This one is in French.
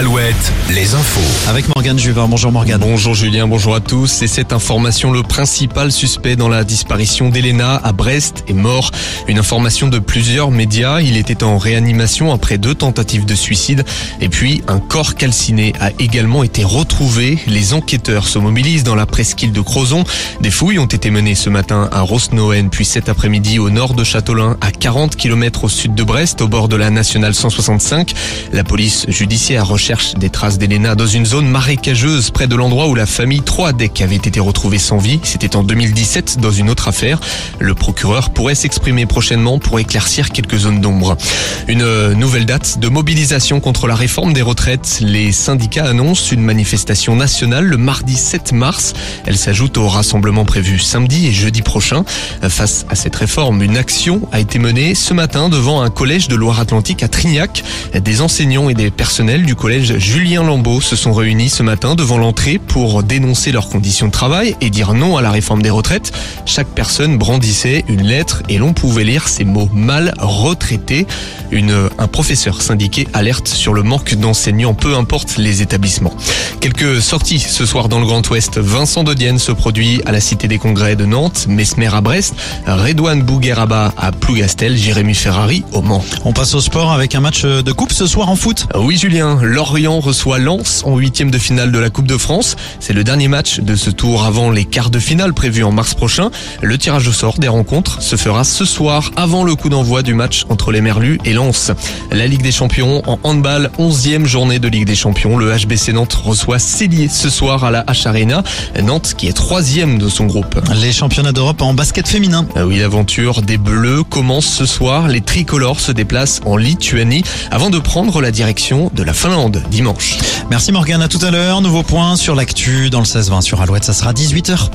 Alouette, les infos. Avec Morgane Juvin. Bonjour Morgane. Bonjour Julien, bonjour à tous. Et cette information, le principal suspect dans la disparition d'Elena à Brest est mort. Une information de plusieurs médias. Il était en réanimation après deux tentatives de suicide. Et puis, un corps calciné a également été retrouvé. Les enquêteurs se mobilisent dans la presqu'île de Crozon. Des fouilles ont été menées ce matin à Rosnoen, puis cet après-midi au nord de Châteaulin, à 40 km au sud de Brest, au bord de la nationale 165. La police judiciaire recherche des traces d'Elena dans une zone marécageuse près de l'endroit où la famille Troadec avait été retrouvée sans vie. C'était en 2017 dans une autre affaire. Le procureur pourrait s'exprimer prochainement pour éclaircir quelques zones d'ombre. Une nouvelle date de mobilisation contre la réforme des retraites. Les syndicats annoncent une manifestation nationale le mardi 7 mars. Elle s'ajoute au rassemblement prévu samedi et jeudi prochain. Face à cette réforme, une action a été menée ce matin devant un collège de Loire-Atlantique à Trignac. Des enseignants et des personnels du collège Julien Lambeau se sont réunis ce matin devant l'entrée pour dénoncer leurs conditions de travail et dire non à la réforme des retraites. Chaque personne brandissait une lettre et l'on pouvait lire ces mots mal retraités. Une, un professeur syndiqué alerte sur le manque d'enseignants, peu importe les établissements. Quelques sorties ce soir dans le Grand Ouest. Vincent de Dienne se produit à la Cité des Congrès de Nantes, Mesmer à Brest, Redouane Bougueraba à Plougastel, Jérémy Ferrari au Mans. On passe au sport avec un match de coupe ce soir en foot. Oui Julien, Lorient reçoit Lens en huitième de finale de la Coupe de France. C'est le dernier match de ce tour avant les quarts de finale prévus en mars prochain. Le tirage au sort des rencontres se fera ce soir avant le coup d'envoi du match entre les Merlus et Lens. La Ligue des Champions en handball, onzième journée de Ligue des Champions. Le HBC Nantes reçoit Célier ce soir à la H Arena. Nantes qui est troisième de son groupe. Les championnats d'Europe en basket féminin. Ah oui, l'aventure des Bleus commence ce soir. Les tricolores se déplacent en Lituanie avant de prendre la direction de la Finlande dimanche. Merci Morgane, à tout à l'heure. Nouveau point sur l'actu dans le 16-20 sur Alouette, ça sera 18h.